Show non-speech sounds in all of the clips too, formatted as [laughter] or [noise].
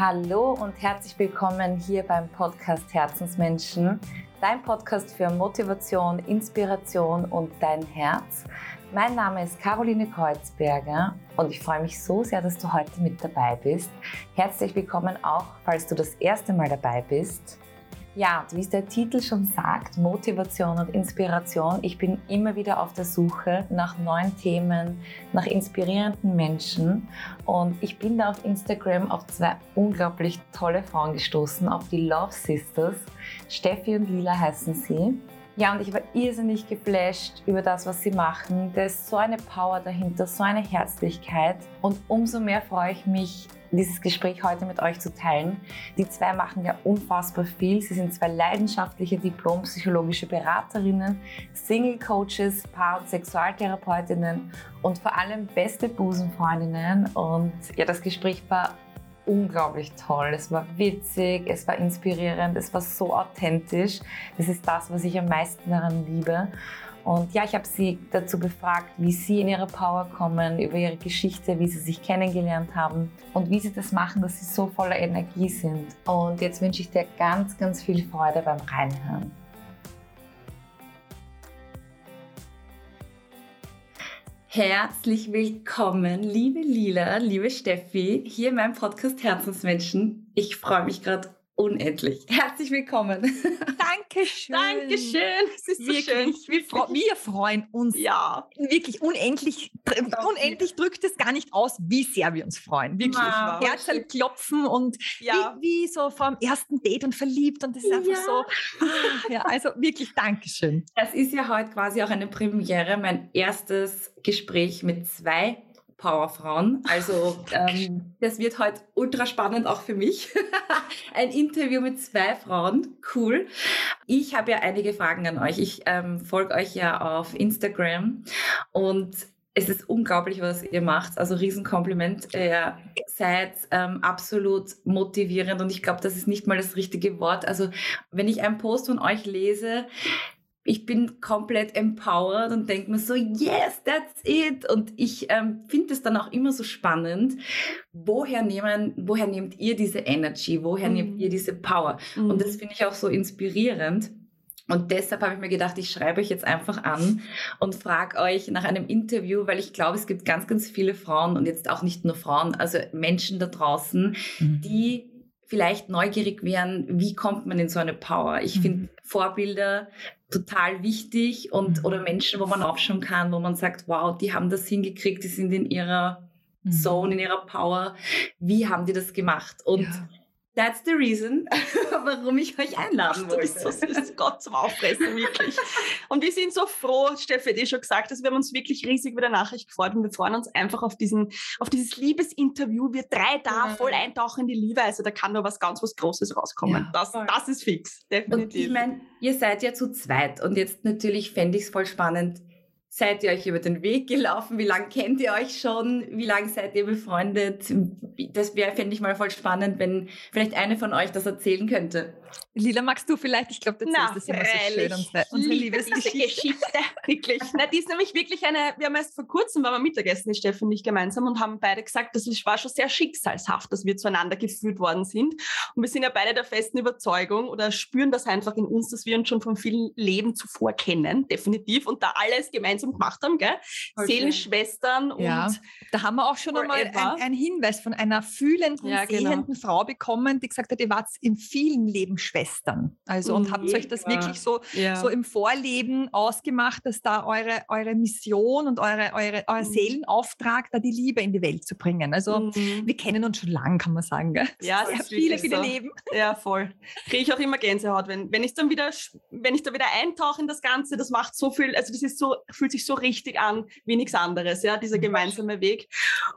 Hallo und herzlich willkommen hier beim Podcast Herzensmenschen, dein Podcast für Motivation, Inspiration und dein Herz. Mein Name ist Caroline Kreuzberger und ich freue mich so sehr, dass du heute mit dabei bist. Herzlich willkommen auch, falls du das erste Mal dabei bist. Ja, wie es der Titel schon sagt, Motivation und Inspiration. Ich bin immer wieder auf der Suche nach neuen Themen, nach inspirierenden Menschen. Und ich bin da auf Instagram auf zwei unglaublich tolle Frauen gestoßen, auf die Love Sisters. Steffi und Lila heißen sie. Ja, und ich war irrsinnig geflasht über das, was sie machen. Da ist so eine Power dahinter, so eine Herzlichkeit. Und umso mehr freue ich mich, dieses Gespräch heute mit euch zu teilen. Die zwei machen ja unfassbar viel. Sie sind zwei leidenschaftliche diplompsychologische Beraterinnen, Single-Coaches, Paar- und Sexualtherapeutinnen und vor allem beste Busenfreundinnen. Und ja, das Gespräch war unglaublich toll. Es war witzig, es war inspirierend, es war so authentisch. Das ist das, was ich am meisten daran liebe. Und ja, ich habe sie dazu befragt, wie sie in ihre Power kommen, über ihre Geschichte, wie sie sich kennengelernt haben und wie sie das machen, dass sie so voller Energie sind. Und jetzt wünsche ich dir ganz, ganz viel Freude beim Reinhören. Herzlich willkommen, liebe Lila, liebe Steffi, hier in meinem Podcast Herzensmenschen. Ich freue mich gerade unendlich. Herzlich willkommen. [laughs] Dankeschön. Dankeschön. Es ist wirklich, so schön. Wir, fre wir, freuen uns. Ja. Wirklich unendlich. Unendlich drückt es gar nicht aus, wie sehr wir uns freuen. Wirklich. Wow. Herzl klopfen und ja. wie, wie, so vor dem ersten Date und verliebt und das ist einfach ja. so. Ah, ja, also wirklich Dankeschön. Das ist ja heute quasi auch eine Premiere, mein erstes Gespräch mit zwei Powerfrauen. Also ähm, das wird heute ultra spannend auch für mich. [laughs] Ein Interview mit zwei Frauen. Cool. Ich habe ja einige Fragen an euch. Ich ähm, folge euch ja auf Instagram und es ist unglaublich, was ihr macht. Also Riesenkompliment. Ihr seid ähm, absolut motivierend und ich glaube, das ist nicht mal das richtige Wort. Also wenn ich einen Post von euch lese, ich bin komplett empowered und denke mir so, yes, that's it. Und ich ähm, finde es dann auch immer so spannend, woher, nehmen, woher nehmt ihr diese Energy, woher mhm. nehmt ihr diese Power? Mhm. Und das finde ich auch so inspirierend. Und deshalb habe ich mir gedacht, ich schreibe euch jetzt einfach an und frage euch nach einem Interview, weil ich glaube, es gibt ganz, ganz viele Frauen und jetzt auch nicht nur Frauen, also Menschen da draußen, mhm. die vielleicht neugierig wären, wie kommt man in so eine Power? Ich mhm. finde Vorbilder total wichtig und mhm. oder Menschen, wo man aufschauen kann, wo man sagt, wow, die haben das hingekriegt, die sind in ihrer mhm. Zone, in ihrer Power. Wie haben die das gemacht? Und ja. That's the reason, [laughs] warum ich euch einladen Ach, wollte. Du bist so süß, Gott zum Auffressen, wirklich. Und wir sind so froh, Steffi hat eh schon gesagt, dass wir haben uns wirklich riesig über der Nachricht gefreut und wir freuen uns einfach auf diesen, auf dieses Liebesinterview. Wir drei da ja. voll eintauchen in die Liebe. Also da kann da was ganz was Großes rauskommen. Ja, das, das ist fix, definitiv. Und ich meine, ihr seid ja zu zweit und jetzt natürlich fände ich es voll spannend, Seid ihr euch über den Weg gelaufen? Wie lange kennt ihr euch schon? Wie lange seid ihr befreundet? Das wäre, fände ich mal voll spannend, wenn vielleicht eine von euch das erzählen könnte. Lila, magst du vielleicht? Ich glaube, du erzählst das immer so schön, unsere, unsere Liebesgeschichte. Geschichte. [laughs] wirklich. Na, die ist nämlich wirklich eine, wir haben erst vor kurzem, waren wir Mittagessen, die Steffi und ich gemeinsam und haben beide gesagt, das war schon sehr schicksalshaft, dass wir zueinander geführt worden sind. Und wir sind ja beide der festen Überzeugung oder spüren das einfach in uns, dass wir uns schon von vielen Leben zuvor kennen, definitiv, und da alles gemeinsam gemacht haben, gell? Okay. Seelenschwestern ja. und da haben wir auch schon einmal einen Hinweis von einer fühlenden, ja, genau. sehenden Frau bekommen, die gesagt hat, ihr wart in vielen Leben Schwestern. Also und habt euch das wirklich so, ja. so im Vorleben ausgemacht, dass da eure, eure Mission und eure, eure, euer mhm. Seelenauftrag, da die Liebe in die Welt zu bringen. Also mhm. wir kennen uns schon lange, kann man sagen. Gell? Ja, [laughs] Sehr viele, viele so. Leben. Ja, voll. Kriege ich auch immer Gänsehaut, wenn, wenn ich dann wieder, wenn ich da wieder eintauche in das Ganze, das macht so viel, also das ist so, fühlt sich so richtig an wie nichts anderes, ja, dieser mhm. gemeinsame Weg.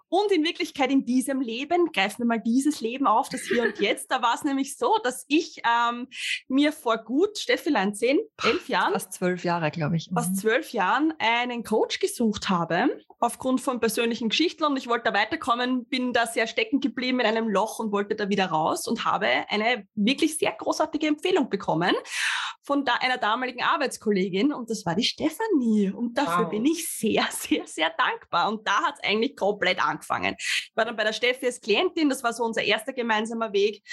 Und in Wirklichkeit in diesem Leben, greifen wir mal dieses Leben auf, das Hier und Jetzt, da war es nämlich so, dass ich ähm, mir vor gut, Steffilein, zehn, elf Jahren, fast zwölf Jahre, glaube ich, fast mhm. zwölf Jahren einen Coach gesucht habe, aufgrund von persönlichen Geschichten und ich wollte da weiterkommen, bin da sehr stecken geblieben in einem Loch und wollte da wieder raus und habe eine wirklich sehr großartige Empfehlung bekommen von da, einer damaligen Arbeitskollegin und das war die Stefanie. Und dafür wow. bin ich sehr, [laughs] sehr, sehr dankbar. Und da hat es eigentlich komplett angefangen. Ich war dann bei der Steffi als Klientin, das war so unser erster gemeinsamer Weg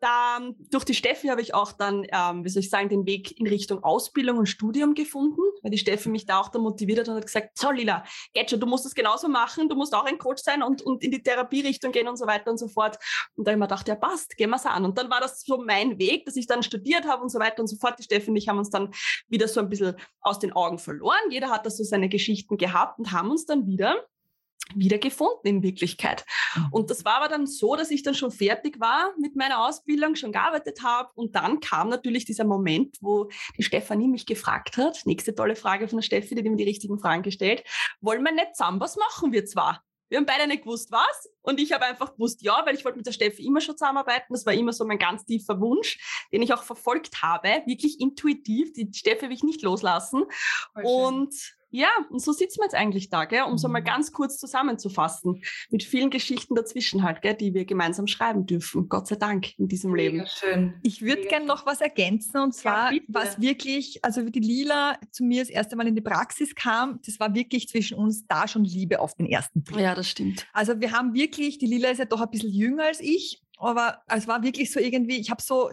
da, durch die Steffi habe ich auch dann, ähm, wie soll ich sagen, den Weg in Richtung Ausbildung und Studium gefunden, weil die Steffi mich da auch dann motiviert hat und hat gesagt, so Lila, geht schon, du musst es genauso machen, du musst auch ein Coach sein und, und in die Therapierichtung gehen und so weiter und so fort. Und da habe ich mir gedacht, ja passt, gehen wir es an. Und dann war das so mein Weg, dass ich dann studiert habe und so weiter und so fort. Die Steffi und ich haben uns dann wieder so ein bisschen aus den Augen verloren. Jeder hat da so seine Geschichten gehabt und haben uns dann wieder wieder gefunden in Wirklichkeit. Mhm. Und das war aber dann so, dass ich dann schon fertig war mit meiner Ausbildung, schon gearbeitet habe. Und dann kam natürlich dieser Moment, wo die Stefanie mich gefragt hat, nächste tolle Frage von der Steffi, die hat mir die richtigen Fragen gestellt, wollen wir nicht zusammen was machen wir zwar? Wir haben beide nicht gewusst, was. Und ich habe einfach gewusst, ja, weil ich wollte mit der Steffi immer schon zusammenarbeiten. Das war immer so mein ganz tiefer Wunsch, den ich auch verfolgt habe, wirklich intuitiv. Die Steffi habe ich nicht loslassen. Und ja, und so sitzen wir jetzt eigentlich da, gell, um mhm. so mal mhm. ganz kurz zusammenzufassen, mit vielen Geschichten dazwischen halt, gell, die wir gemeinsam schreiben dürfen. Gott sei Dank in diesem Mega Leben. Schön. Ich würde gerne noch was ergänzen und zwar, ja, was wirklich, also wie die Lila zu mir das erste Mal in die Praxis kam, das war wirklich zwischen uns da schon Liebe auf den ersten Blick. Ja, das stimmt. Also wir haben wirklich, die Lila ist ja doch ein bisschen jünger als ich, aber es war wirklich so irgendwie, ich habe so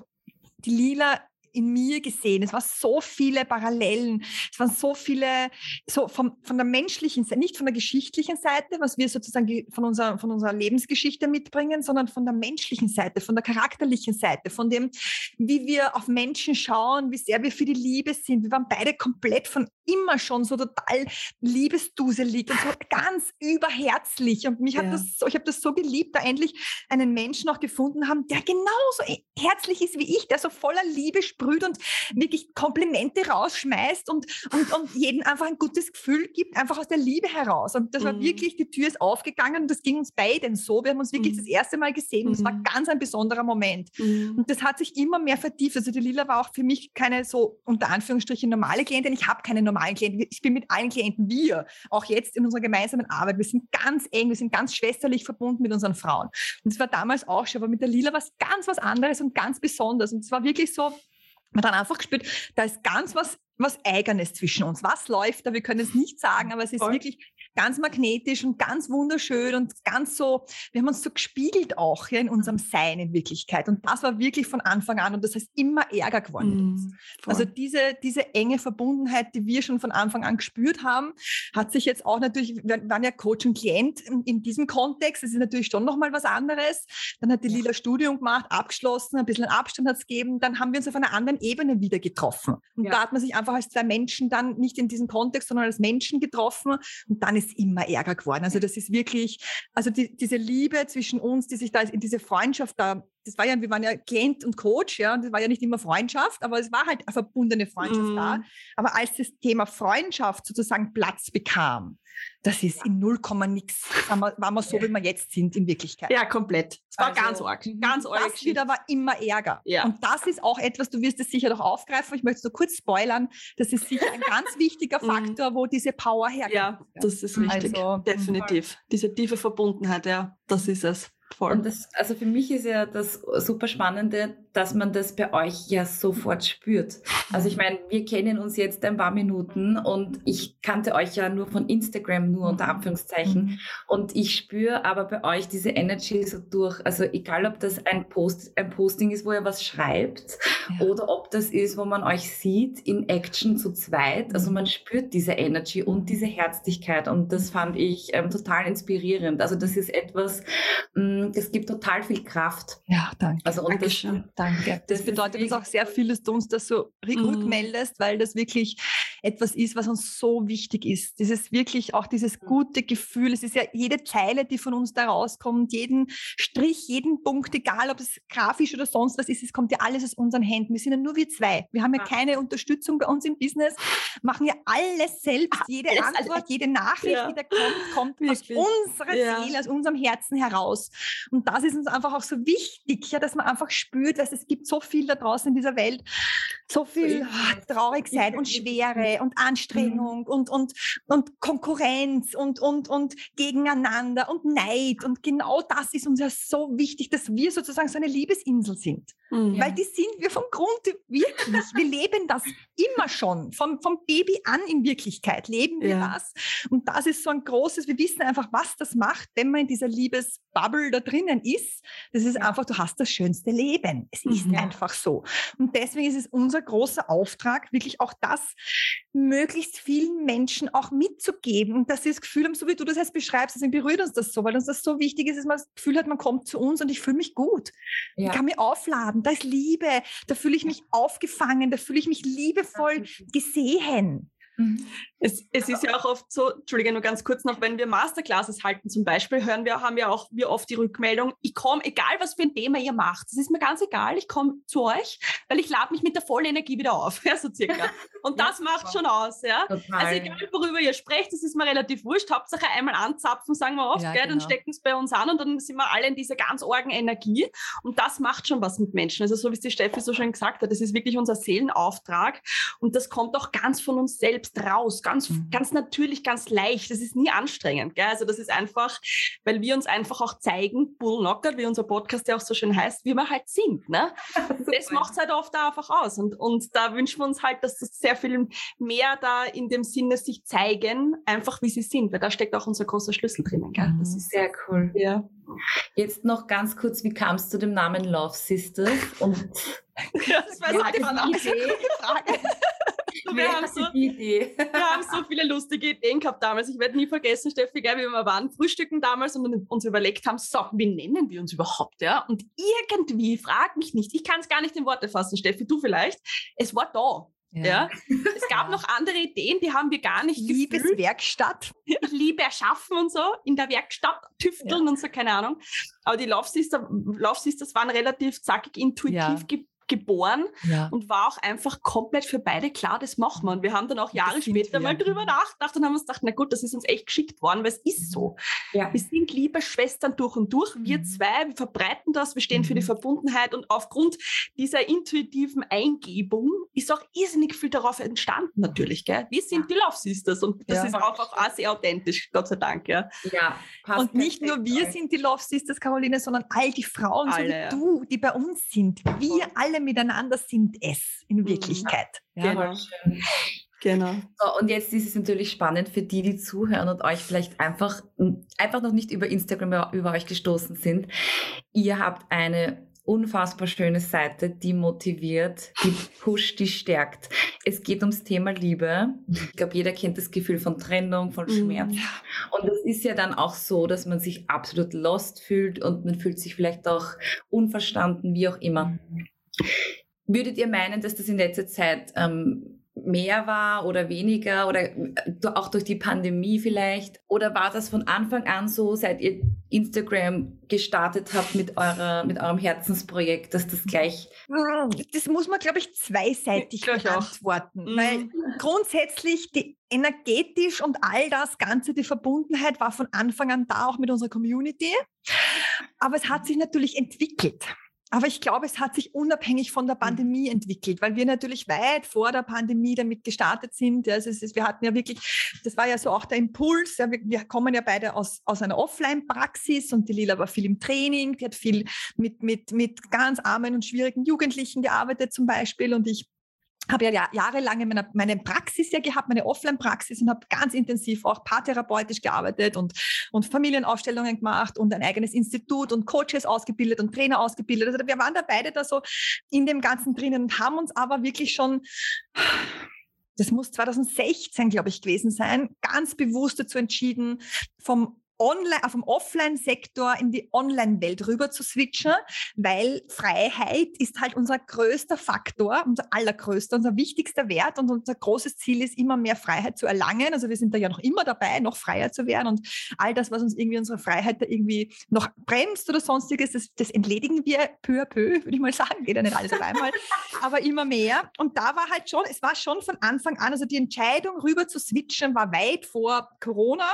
die Lila in mir gesehen. Es waren so viele Parallelen. Es waren so viele, so vom, von der menschlichen Seite, nicht von der geschichtlichen Seite, was wir sozusagen von unserer, von unserer Lebensgeschichte mitbringen, sondern von der menschlichen Seite, von der charakterlichen Seite, von dem, wie wir auf Menschen schauen, wie sehr wir für die Liebe sind. Wir waren beide komplett von immer schon so total liebesduselig und so ganz überherzlich. Und mich ja. hat das so, ich habe das so geliebt, da endlich einen Menschen auch gefunden haben, der genauso herzlich ist wie ich, der so voller Liebe sprüht und wirklich Komplimente rausschmeißt und, und, und jedem einfach ein gutes Gefühl gibt, einfach aus der Liebe heraus. Und das war mhm. wirklich, die Tür ist aufgegangen und das ging uns beiden so. Wir haben uns wirklich mhm. das erste Mal gesehen und es war mhm. ganz ein besonderer Moment. Mhm. Und das hat sich immer mehr vertieft. Also die Lila war auch für mich keine so unter Anführungsstrichen normale Klientin. Ich habe keine normalen Klienten. Ich bin mit allen Klienten wir, auch jetzt in unserer gemeinsamen Arbeit. Wir sind ganz eng, wir sind ganz schwesterlich verbunden mit unseren Frauen. Und es war damals auch schon, aber mit der Lila war es ganz was anderes und ganz besonders. Und es war wirklich so, man dann einfach gespürt, da ist ganz was, was Eigenes zwischen uns. Was läuft da? Wir können es nicht sagen, aber es ist Voll. wirklich ganz magnetisch und ganz wunderschön und ganz so, wir haben uns so gespiegelt auch ja, in unserem Sein in Wirklichkeit. Und das war wirklich von Anfang an und das heißt immer ärger geworden. Mm, also diese, diese enge Verbundenheit, die wir schon von Anfang an gespürt haben, hat sich jetzt auch natürlich, wir waren ja Coach und Klient in, in diesem Kontext, das ist natürlich schon nochmal was anderes. Dann hat die Lila Studium gemacht, abgeschlossen, ein bisschen Abstand hat es gegeben, dann haben wir uns auf einer anderen Ebene wieder getroffen. Und ja. da hat man sich einfach als zwei Menschen dann nicht in diesem Kontext, sondern als Menschen getroffen und dann ist ist immer ärger geworden. Also das ist wirklich, also die, diese Liebe zwischen uns, die sich da in diese Freundschaft da, das war ja, wir waren ja Klient und Coach, ja, und das war ja nicht immer Freundschaft, aber es war halt eine verbundene Freundschaft mm. da. Mhm. Aber als das Thema Freundschaft sozusagen Platz bekam, das ist in 0, nix. Waren wir so, wie wir jetzt sind in Wirklichkeit. Ja, komplett. Es war also, ganz arg. Ganz arg. Das wieder war immer Ärger. Ja. Und das ist auch etwas, du wirst es sicher noch aufgreifen. Ich möchte es nur kurz spoilern. Das ist sicher ein ganz [laughs] wichtiger mhm. Faktor, wo diese Power herkommt. Ja, das ist richtig. Also, Definitiv. Diese tiefe Verbundenheit, ja, das ist es. Voll. Und das, also für mich ist ja das super Spannende, dass man das bei euch ja sofort spürt. Also ich meine, wir kennen uns jetzt ein paar Minuten und ich kannte euch ja nur von Instagram, nur unter Anführungszeichen. Mhm. Und ich spüre aber bei euch diese Energy so durch. Also egal, ob das ein, Post, ein Posting ist, wo ihr was schreibt ja. oder ob das ist, wo man euch sieht in Action zu zweit. Also man spürt diese Energy und diese Herzlichkeit und das fand ich ähm, total inspirierend. Also das ist etwas, mh, mm, das gibt total viel Kraft. Ja, danke. Also und Dankeschön. das, danke. Das, bedeutet uns auch sehr viel, dass du uns das so mhm. rückmeldest, weil das wirklich etwas ist, was uns so wichtig ist. Dieses wirklich auch dieses gute Gefühl. Es ist ja jede Zeile, die von uns da rauskommt, jeden Strich, jeden Punkt, egal ob es grafisch oder sonst was ist, es kommt ja alles aus unseren Händen. Wir sind ja nur wir zwei. Wir haben ja keine Unterstützung bei uns im Business, machen ja alles selbst. Ah, jede alles, Antwort, alles. jede Nachricht, ja. die da kommt, kommt wirklich. aus unserer ja. Seele, aus unserem Herzen heraus. Und das ist uns einfach auch so wichtig, ja, dass man einfach spürt, dass es gibt so viel da draußen in dieser Welt, so viel oh, Traurigkeit und Schwere und Anstrengung mhm. und, und, und Konkurrenz und, und, und gegeneinander und Neid. Und genau das ist uns ja so wichtig, dass wir sozusagen so eine Liebesinsel sind. Mhm. Weil die sind wir vom Grund wirklich. Wir leben das immer schon. Vom, vom Baby an in Wirklichkeit leben wir ja. das. Und das ist so ein großes, wir wissen einfach, was das macht, wenn man in dieser Liebesbubble da drinnen ist. Das ist einfach, du hast das schönste Leben. Es ist mhm. einfach so. Und deswegen ist es unser großer Auftrag, wirklich auch das möglichst vielen Menschen auch mitzugeben und dass sie das Gefühl haben, so wie du das jetzt beschreibst, deswegen berührt uns das so, weil uns das so wichtig ist, dass man das Gefühl hat, man kommt zu uns und ich fühle mich gut. Ja. Ich kann mich aufladen, da ist Liebe, da fühle ich mich aufgefangen, da fühle ich mich liebevoll gesehen. Mhm. Es, es, ist ja auch oft so, Entschuldige, nur ganz kurz noch, wenn wir Masterclasses halten zum Beispiel, hören wir, haben wir auch wir oft die Rückmeldung, ich komme, egal was für ein Thema ihr macht, es ist mir ganz egal, ich komme zu euch, weil ich lade mich mit der vollen Energie wieder auf, [laughs] ja, so circa. [laughs] Und das macht schon aus, ja. Total. Also egal, worüber ihr sprecht, das ist mir relativ wurscht, Hauptsache einmal anzapfen, sagen wir oft, ja, gell, genau. dann stecken es bei uns an und dann sind wir alle in dieser ganz orgen Energie und das macht schon was mit Menschen. Also so wie es die Steffi so schön gesagt hat, das ist wirklich unser Seelenauftrag und das kommt auch ganz von uns selbst raus, ganz, mhm. ganz natürlich, ganz leicht. Das ist nie anstrengend. Gell? Also das ist einfach, weil wir uns einfach auch zeigen, Bullnocker, wie unser Podcast ja auch so schön heißt, wie wir halt sind. Ne? [laughs] das macht es halt oft einfach aus. Und, und da wünschen wir uns halt, dass das sehr viel mehr da in dem Sinne sich zeigen, einfach wie sie sind, weil da steckt auch unser großer Schlüssel drinnen. Gell? Das mhm. ist sehr cool. Ja. Jetzt noch ganz kurz, wie kam es zu dem Namen Love Sisters? Und [laughs] ja, das war so eine Frage. [laughs] [laughs] wir, haben so, wir haben so viele lustige Ideen gehabt damals. Ich werde nie vergessen, Steffi, gell, wie wir waren frühstücken damals und uns überlegt haben, so, wie nennen wir uns überhaupt? Ja? Und irgendwie, frag mich nicht, ich kann es gar nicht in Worte fassen, Steffi, du vielleicht, es war da. Ja. ja. [laughs] Es gab noch andere Ideen, die haben wir gar nicht Liebeswerkstatt. [laughs] Liebe erschaffen und so, in der Werkstatt tüfteln ja. und so, keine Ahnung. Aber die Love, Sister, Love Sisters waren relativ zackig intuitiv ja geboren ja. und war auch einfach komplett für beide klar, das machen wir. Und wir haben dann auch Jahre später mal drüber nachgedacht und haben uns gedacht, na gut, das ist uns echt geschickt worden, weil es ist so. Ja. Wir sind liebe Schwestern durch und durch, wir mhm. zwei, wir verbreiten das, wir stehen für die mhm. Verbundenheit und aufgrund dieser intuitiven Eingebung ist auch irrsinnig viel darauf entstanden natürlich. Gell? Wir sind die Love Sisters und das ja. ist auch, auch sehr authentisch, Gott sei Dank. Ja, ja und nicht nur wir sind die Love Sisters, Caroline, sondern all die Frauen, alle, so wie du, die bei uns sind. Wir alle alle miteinander sind es in mhm. Wirklichkeit. Ja, genau. Genau. So, und jetzt ist es natürlich spannend für die, die zuhören und euch vielleicht einfach, einfach noch nicht über Instagram über euch gestoßen sind. Ihr habt eine unfassbar schöne Seite, die motiviert, die pusht, die stärkt. Es geht ums Thema Liebe. Ich glaube, jeder kennt das Gefühl von Trennung, von mhm. Schmerz. Und es ist ja dann auch so, dass man sich absolut lost fühlt und man fühlt sich vielleicht auch unverstanden, wie auch immer. Würdet ihr meinen, dass das in letzter Zeit ähm, mehr war oder weniger oder äh, auch durch die Pandemie vielleicht? Oder war das von Anfang an so, seit ihr Instagram gestartet habt mit, eurer, mit eurem Herzensprojekt, dass das gleich... Das muss man, glaube ich, zweiseitig beantworten. Mhm. Weil grundsätzlich die energetisch und all das Ganze, die Verbundenheit war von Anfang an da, auch mit unserer Community. Aber es hat sich natürlich entwickelt. Aber ich glaube, es hat sich unabhängig von der mhm. Pandemie entwickelt, weil wir natürlich weit vor der Pandemie damit gestartet sind. Also ist, wir hatten ja wirklich, das war ja so auch der Impuls. Ja, wir, wir, kommen ja beide aus, aus einer Offline-Praxis und die Lila war viel im Training, die hat viel mit, mit, mit ganz armen und schwierigen Jugendlichen gearbeitet zum Beispiel und ich habe ja jahrelang meine, meine Praxis ja gehabt, meine Offline-Praxis und habe ganz intensiv auch paartherapeutisch gearbeitet und, und Familienaufstellungen gemacht und ein eigenes Institut und Coaches ausgebildet und Trainer ausgebildet. Also wir waren da beide da so in dem Ganzen drinnen und haben uns aber wirklich schon das muss 2016, glaube ich, gewesen sein, ganz bewusst dazu entschieden, vom online, auf dem Offline-Sektor in die Online-Welt rüber zu switchen, weil Freiheit ist halt unser größter Faktor, unser allergrößter, unser wichtigster Wert und unser großes Ziel ist immer mehr Freiheit zu erlangen. Also wir sind da ja noch immer dabei, noch freier zu werden und all das, was uns irgendwie unsere Freiheit da irgendwie noch bremst oder sonstiges, das, das entledigen wir peu à peu, würde ich mal sagen. Geht ja nicht alles auf einmal, [laughs] aber immer mehr. Und da war halt schon, es war schon von Anfang an, also die Entscheidung rüber zu switchen war weit vor Corona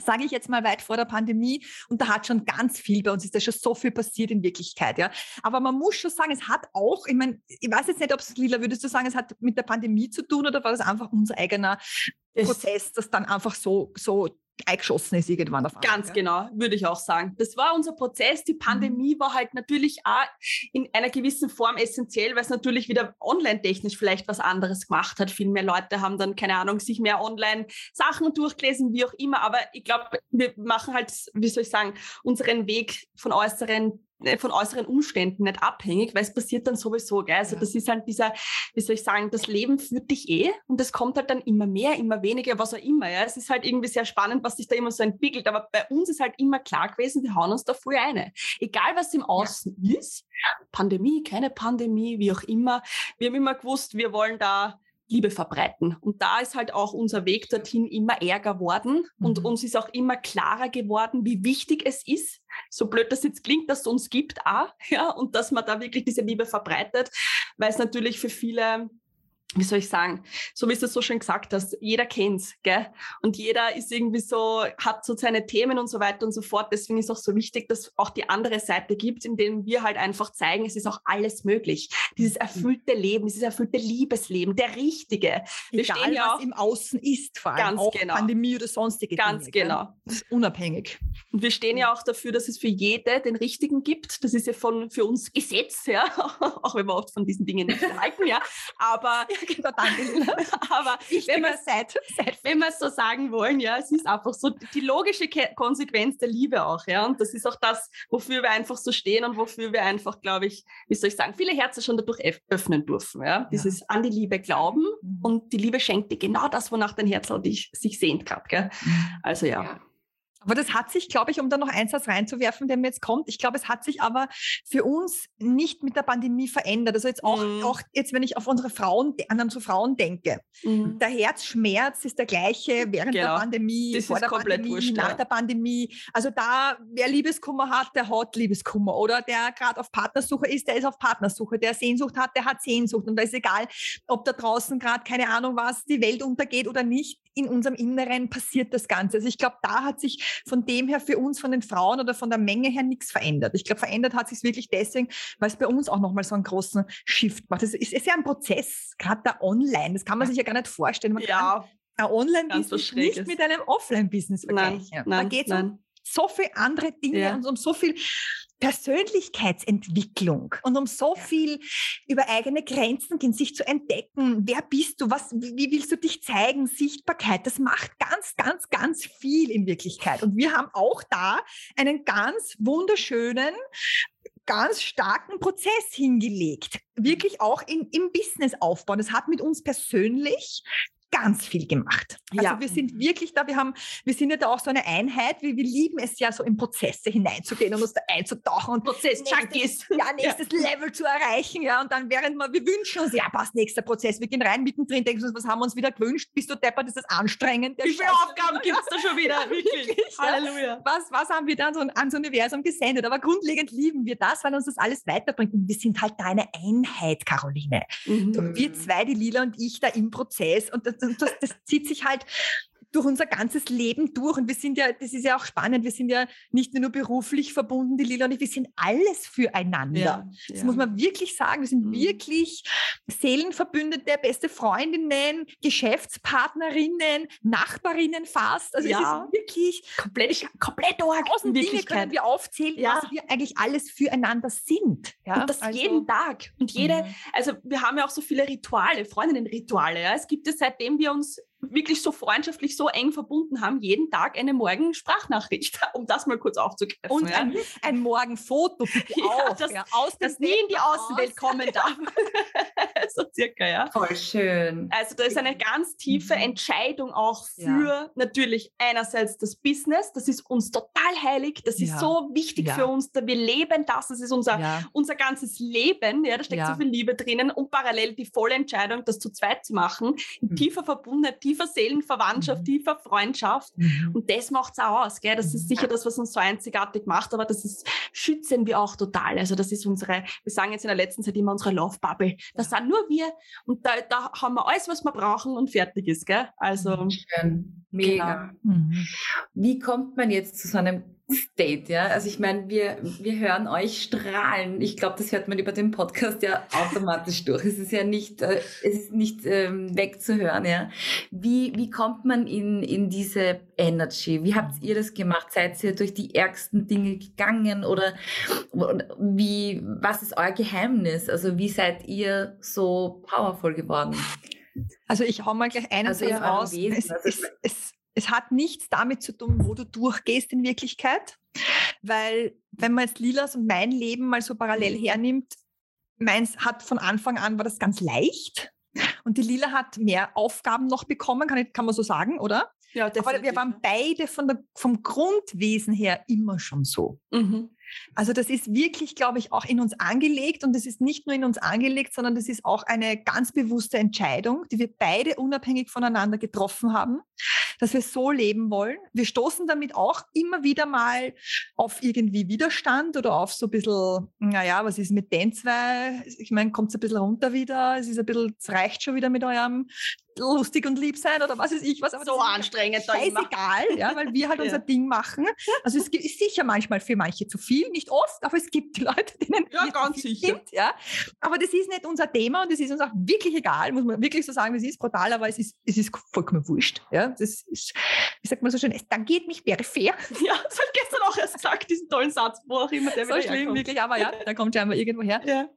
sage ich jetzt mal weit vor der Pandemie. Und da hat schon ganz viel bei uns, ist da schon so viel passiert in Wirklichkeit. Ja. Aber man muss schon sagen, es hat auch, ich meine, ich weiß jetzt nicht, ob es, Lila, würdest du sagen, es hat mit der Pandemie zu tun oder war das einfach unser eigener Prozess, das dann einfach so, so eingeschossen ist irgendwann auf. Ganz ja? genau, würde ich auch sagen. Das war unser Prozess. Die Pandemie mhm. war halt natürlich auch in einer gewissen Form essentiell, weil es natürlich wieder online-technisch vielleicht was anderes gemacht hat. Viel mehr Leute haben dann, keine Ahnung, sich mehr online Sachen durchgelesen, wie auch immer. Aber ich glaube, wir machen halt, wie soll ich sagen, unseren Weg von äußeren von äußeren Umständen nicht abhängig, weil es passiert dann sowieso. Gell? Also ja. das ist halt dieser, wie soll ich sagen, das Leben führt dich eh und es kommt halt dann immer mehr, immer weniger, was auch immer. Ja? Es ist halt irgendwie sehr spannend, was sich da immer so entwickelt. Aber bei uns ist halt immer klar gewesen, wir hauen uns da voll eine. Egal was im Außen ja. ist, Pandemie, keine Pandemie, wie auch immer. Wir haben immer gewusst, wir wollen da Liebe verbreiten. Und da ist halt auch unser Weg dorthin immer ärger geworden mhm. und uns ist auch immer klarer geworden, wie wichtig es ist, so blöd das jetzt klingt, dass es uns gibt, auch, [laughs] ja, und dass man da wirklich diese Liebe verbreitet, weil es natürlich für viele wie soll ich sagen, so wie du es so schön gesagt hast, jeder kennt's, gell? Und jeder ist irgendwie so, hat so seine Themen und so weiter und so fort. Deswegen ist auch so wichtig, dass auch die andere Seite gibt, in denen wir halt einfach zeigen, es ist auch alles möglich. Dieses mhm. erfüllte Leben, dieses erfüllte Liebesleben, der richtige. Wir Egal, stehen ja auch, was im Außen ist, vor allem ganz auch genau. Pandemie oder sonstige Ganz Dinge, genau. Das ist unabhängig. Und wir stehen ja auch dafür, dass es für jede den richtigen gibt. Das ist ja von, für uns Gesetz, ja. [laughs] auch wenn wir oft von diesen Dingen nicht halten, ja. Aber [laughs] genau, danke. [laughs] Aber wenn wir seit, seit, wenn wir es so sagen wollen, ja, es ist einfach so die logische Konsequenz der Liebe auch, ja. Und das ist auch das, wofür wir einfach so stehen und wofür wir einfach, glaube ich, wie soll ich sagen, viele Herzen schon dadurch öffnen dürfen, ja. Dieses an die Liebe glauben mhm. und die Liebe schenkt dir genau das, wonach dein Herz sich sehnt gerade, gell. Mhm. Also ja. ja. Aber das hat sich, glaube ich, um da noch einen Satz reinzuwerfen, der mir jetzt kommt, ich glaube, es hat sich aber für uns nicht mit der Pandemie verändert. Also jetzt auch, mhm. auch jetzt, wenn ich auf unsere Frauen, an unsere Frauen denke. Mhm. Der Herzschmerz ist der gleiche während genau. der Pandemie, das vor der Pandemie, wurscht, nach ja. der Pandemie. Also da, wer Liebeskummer hat, der hat Liebeskummer. Oder der gerade auf Partnersuche ist, der ist auf Partnersuche. Der Sehnsucht hat, der hat Sehnsucht. Und da ist egal, ob da draußen gerade, keine Ahnung was, die Welt untergeht oder nicht in unserem Inneren passiert das Ganze. Also ich glaube, da hat sich von dem her für uns, von den Frauen oder von der Menge her nichts verändert. Ich glaube, verändert hat sich wirklich deswegen, weil es bei uns auch nochmal so einen großen Shift macht. Es ist, ist ja ein Prozess, gerade da online. Das kann man sich ja gar nicht vorstellen. Man ja, kann ein Online-Business nicht mit einem Offline-Business vergleichen. Nein, nein, da geht es um so viele andere Dinge ja. und um so viel Persönlichkeitsentwicklung und um so viel über eigene Grenzen gehen, sich zu entdecken. Wer bist du? Was, wie willst du dich zeigen? Sichtbarkeit. Das macht ganz, ganz, ganz viel in Wirklichkeit. Und wir haben auch da einen ganz wunderschönen, ganz starken Prozess hingelegt. Wirklich auch in, im Business aufbauen. Das hat mit uns persönlich ganz viel gemacht. Also ja. wir sind wirklich da, wir haben, wir sind ja da auch so eine Einheit, wir, wir lieben es ja so in Prozesse hineinzugehen und uns da einzutauchen und Prozess-Junkies. [laughs] Ja, nächstes ja. Level zu erreichen, ja, und dann während wir, wir wünschen uns, ja, passt, nächster Prozess, wir gehen rein mittendrin, denken uns, was haben wir uns wieder gewünscht, bist du deppert, ist das anstrengend. Wie viele Aufgaben [laughs] gibt es da schon wieder? Wirklich, wirklich Halleluja. Was, was haben wir dann so ans Universum gesendet? Aber grundlegend lieben wir das, weil uns das alles weiterbringt und wir sind halt da eine Einheit, Caroline. Mhm. Und wir zwei, die Lila und ich, da im Prozess und das, das, das zieht sich halt durch unser ganzes Leben durch. Und wir sind ja, das ist ja auch spannend, wir sind ja nicht nur beruflich verbunden, die Lila und ich, wir sind alles füreinander. Ja, das ja. muss man wirklich sagen. Wir sind mhm. wirklich Seelenverbündete, beste Freundinnen, Geschäftspartnerinnen, Nachbarinnen fast. Also ja. es ist wirklich komplett, komplett tausend Dinge können wir aufzählen, ja. was wir eigentlich alles füreinander sind. Ja? Und das also, jeden Tag. Und jede, mhm. also wir haben ja auch so viele Rituale, Freundinnen-Rituale. Ja? Es gibt ja seitdem wir uns wirklich so freundschaftlich, so eng verbunden haben, jeden Tag eine Morgen-Sprachnachricht, [laughs] um das mal kurz aufzugreifen. Und ja. ein, ein Morgenfoto bitte [laughs] auch. das, ja, aus das nie in die Außenwelt kommen darf. [laughs] [laughs] so circa, ja. Voll schön. Also da ist eine ganz tiefe mhm. Entscheidung auch für ja. natürlich einerseits das Business, das ist uns total heilig, das ist so wichtig für uns, wir leben das, das ist unser, unser ganzes Leben, ja, da steckt so viel Liebe drinnen und parallel die volle Entscheidung, das zu zweit zu machen, in mhm. tiefer Verbundenheit, tiefer Seelenverwandtschaft, mhm. tiefer Freundschaft. Mhm. Und das macht es auch aus. Gell? Das ist sicher das, was uns so einzigartig macht, aber das ist, schützen wir auch total. Also das ist unsere, wir sagen jetzt in der letzten Zeit immer unsere Love Bubble. Das sind nur wir und da, da haben wir alles, was wir brauchen und fertig ist. Gell? Also Schön. Mega. Genau. Mhm. Wie kommt man jetzt zu so einem State, ja? Also ich meine, wir, wir hören euch strahlen. Ich glaube, das hört man über den Podcast ja automatisch durch. Es ist ja nicht, äh, es ist nicht ähm, wegzuhören, ja. Wie, wie kommt man in, in diese Energy? Wie habt ihr das gemacht? Seid ihr durch die ärgsten Dinge gegangen oder wie, was ist euer Geheimnis? Also wie seid ihr so powerful geworden? Also ich hau mal gleich eines also raus. Es, also es, es, es hat nichts damit zu tun, wo du durchgehst in Wirklichkeit, weil wenn man jetzt Lilas und mein Leben mal so parallel mhm. hernimmt, meins hat von Anfang an war das ganz leicht und die Lila hat mehr Aufgaben noch bekommen, kann, ich, kann man so sagen, oder? Ja, definitiv. Aber wir waren beide von der, vom Grundwesen her immer schon so. Mhm. Also das ist wirklich, glaube ich, auch in uns angelegt und es ist nicht nur in uns angelegt, sondern das ist auch eine ganz bewusste Entscheidung, die wir beide unabhängig voneinander getroffen haben, dass wir so leben wollen. Wir stoßen damit auch immer wieder mal auf irgendwie Widerstand oder auf so ein bisschen, naja, was ist mit den zwei? Ich meine, kommt es ein bisschen runter wieder? Es ist ein bisschen, es reicht schon wieder mit eurem lustig und lieb sein oder was ist ich was. Aber so anstrengend. Scheißegal, ja, weil wir halt [laughs] ja. unser Ding machen. Also es ist sicher manchmal für manche zu viel, nicht oft, aber es gibt Leute, denen ja, ganz sicher. Stimmt, ja. Aber das ist nicht unser Thema und es ist uns auch wirklich egal, muss man wirklich so sagen, es ist brutal, aber es ist, es ist vollkommen wurscht. Ja. Das ist, wie sagt man so schön, es tangiert mich peripher. Ja, das ich gestern auch erst gesagt, diesen tollen Satz, wo auch immer der so schlimm, herkommt. wirklich, aber ja, da kommt scheinbar irgendwo her. Ja.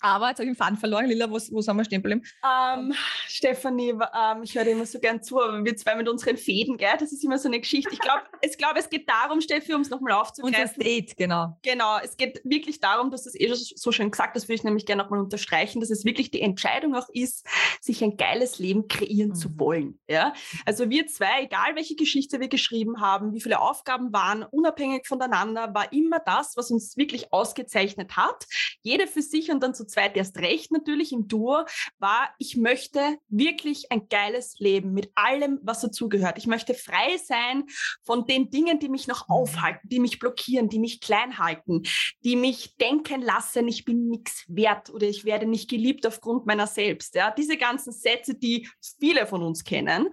Aber jetzt habe ich den Faden verloren. Lila, wo, wo sind wir stehen geblieben? Ähm, Stefanie, ähm, ich höre dir immer so gern zu, aber wir zwei mit unseren Fäden, gell? das ist immer so eine Geschichte. Ich glaube, [laughs] es, glaub, es geht darum, Steffi, um es nochmal aufzugreifen. Unser State, genau. Genau, es geht wirklich darum, dass das eh so schön gesagt das würde ich nämlich gerne nochmal unterstreichen, dass es wirklich die Entscheidung auch ist, sich ein geiles Leben kreieren mhm. zu wollen. Ja? Also wir zwei, egal welche Geschichte wir geschrieben haben, wie viele Aufgaben waren, unabhängig voneinander, war immer das, was uns wirklich ausgezeichnet hat. Jede für sich und dann zu zweit erst recht natürlich im Duo, war, ich möchte wirklich ein geiles Leben mit allem, was dazugehört. Ich möchte frei sein von den Dingen, die mich noch mhm. aufhalten, die mich blockieren, die mich klein halten, die mich denken lassen, ich bin nichts wert oder ich werde nicht geliebt aufgrund meiner selbst. Ja, diese ganzen Sätze, die viele von uns kennen.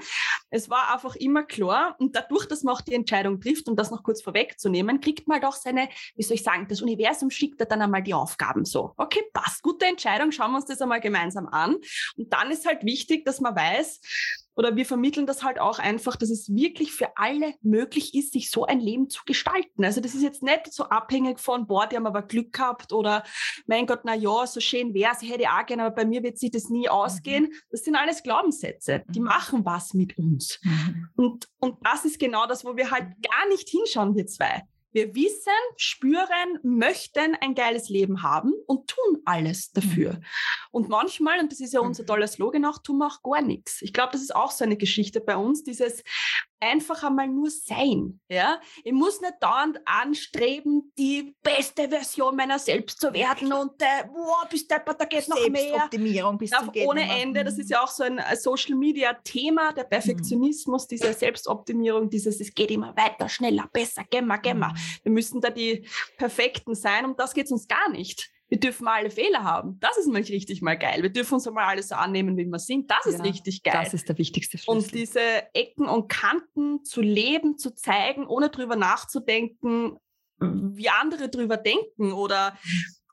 Es war einfach immer klar und dadurch, dass man auch die Entscheidung trifft, um das noch kurz vorwegzunehmen, kriegt man doch seine, wie soll ich sagen, das Universum schickt dann einmal die Aufgaben so. Okay, passt, gute Entscheidung, schauen wir uns das einmal gemeinsam an. Und dann ist halt wichtig, dass man weiß, oder wir vermitteln das halt auch einfach, dass es wirklich für alle möglich ist, sich so ein Leben zu gestalten. Also das ist jetzt nicht so abhängig von, boah, die haben aber Glück gehabt oder mein Gott, na ja, so schön wäre es, hätte ich auch gerne, aber bei mir wird sich das nie ausgehen. Mhm. Das sind alles Glaubenssätze, die mhm. machen was mit uns. Mhm. Und, und das ist genau das, wo wir halt gar nicht hinschauen, wir zwei. Wir wissen, spüren, möchten ein geiles Leben haben und tun alles dafür. Mhm. Und manchmal, und das ist ja unser mhm. toller Slogan auch, tun wir auch gar nichts. Ich glaube, das ist auch so eine Geschichte bei uns, dieses einfach einmal nur sein. Ja? Ich muss nicht dauernd anstreben, die beste Version meiner selbst zu werden und äh, wow, bis der, da geht noch mehr. Selbstoptimierung bis zum Ohne Ende. Das ist ja auch so ein Social Media Thema, der mhm. Perfektionismus, mhm. diese Selbstoptimierung, dieses, es geht immer weiter, schneller, besser, gemma, gemma. Mhm. Wir müssen da die Perfekten sein, um das geht es uns gar nicht. Wir dürfen mal alle Fehler haben. Das ist mal richtig mal geil. Wir dürfen uns mal alles so annehmen, wie wir sind. Das ist richtig geil. Das ist der wichtigste Schlüssel. Und diese Ecken und Kanten zu leben, zu zeigen, ohne drüber nachzudenken, wie andere drüber denken oder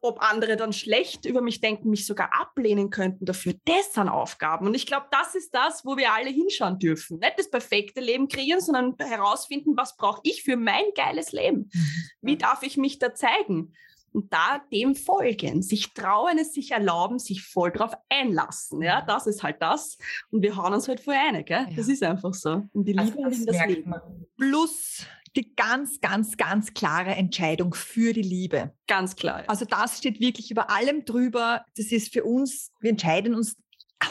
ob andere dann schlecht über mich denken, mich sogar ablehnen könnten dafür. Das sind Aufgaben. Und ich glaube, das ist das, wo wir alle hinschauen dürfen. Nicht das perfekte Leben kreieren, sondern herausfinden, was brauche ich für mein geiles Leben? Mhm. Wie darf ich mich da zeigen? Und da dem folgen, sich trauen, es sich erlauben, sich voll drauf einlassen. Ja, mhm. das ist halt das. Und wir hauen uns halt voll ein, gell? Ja. Das ist einfach so. Und die Liebe also, in das Leben. Man. Plus die ganz, ganz, ganz klare Entscheidung für die Liebe. Ganz klar. Ja. Also das steht wirklich über allem drüber. Das ist für uns, wir entscheiden uns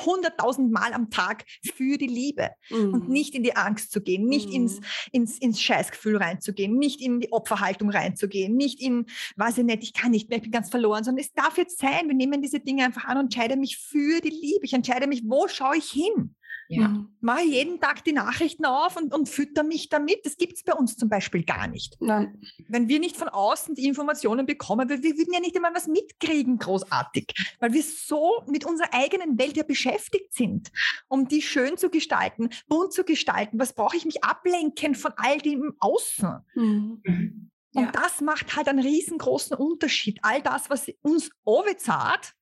hunderttausend Mal am Tag für die Liebe mhm. und nicht in die Angst zu gehen, nicht mhm. ins, ins, ins Scheißgefühl reinzugehen, nicht in die Opferhaltung reinzugehen, nicht in, weiß ich nicht, ich kann nicht mehr, ich bin ganz verloren, sondern es darf jetzt sein, wir nehmen diese Dinge einfach an und entscheide mich für die Liebe. Ich entscheide mich, wo schaue ich hin? Ja. Mhm. Mache jeden Tag die Nachrichten auf und, und fütter mich damit. Das gibt es bei uns zum Beispiel gar nicht. Nein. Wenn wir nicht von außen die Informationen bekommen, wir, wir würden ja nicht einmal was mitkriegen, großartig, weil wir so mit unserer eigenen Welt ja beschäftigt sind, um die schön zu gestalten, bunt zu gestalten. Was brauche ich mich ablenken von all dem Außen? Mhm. Und ja. das macht halt einen riesengroßen Unterschied. All das, was uns zahlt,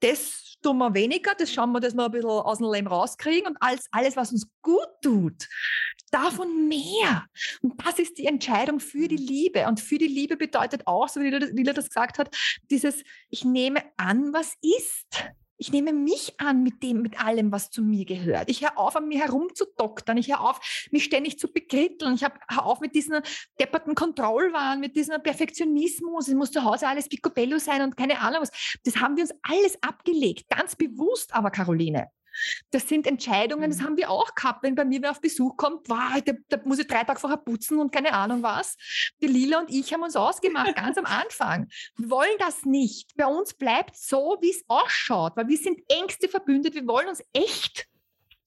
das tun wir weniger, das schauen wir, dass wir ein bisschen aus dem Leben rauskriegen und alles, alles, was uns gut tut, davon mehr. Und das ist die Entscheidung für die Liebe. Und für die Liebe bedeutet auch, so wie Lila das gesagt hat, dieses, ich nehme an, was ist. Ich nehme mich an mit dem, mit allem, was zu mir gehört. Ich höre auf, an mir herumzudoktern. Ich höre auf, mich ständig zu bekritteln. Ich höre auf mit diesen depperten Kontrollwahn, mit diesem Perfektionismus. Es muss zu Hause alles picobello sein und keine Ahnung was. Das haben wir uns alles abgelegt. Ganz bewusst aber, Caroline. Das sind Entscheidungen, das mhm. haben wir auch gehabt, wenn bei mir wer auf Besuch kommt, wow, da, da, muss ich drei Tage vorher putzen und keine Ahnung was. Die Lila und ich haben uns ausgemacht, ganz am Anfang. Wir wollen das nicht. Bei uns bleibt so, wie es ausschaut, weil wir sind engste verbündet, wir wollen uns echt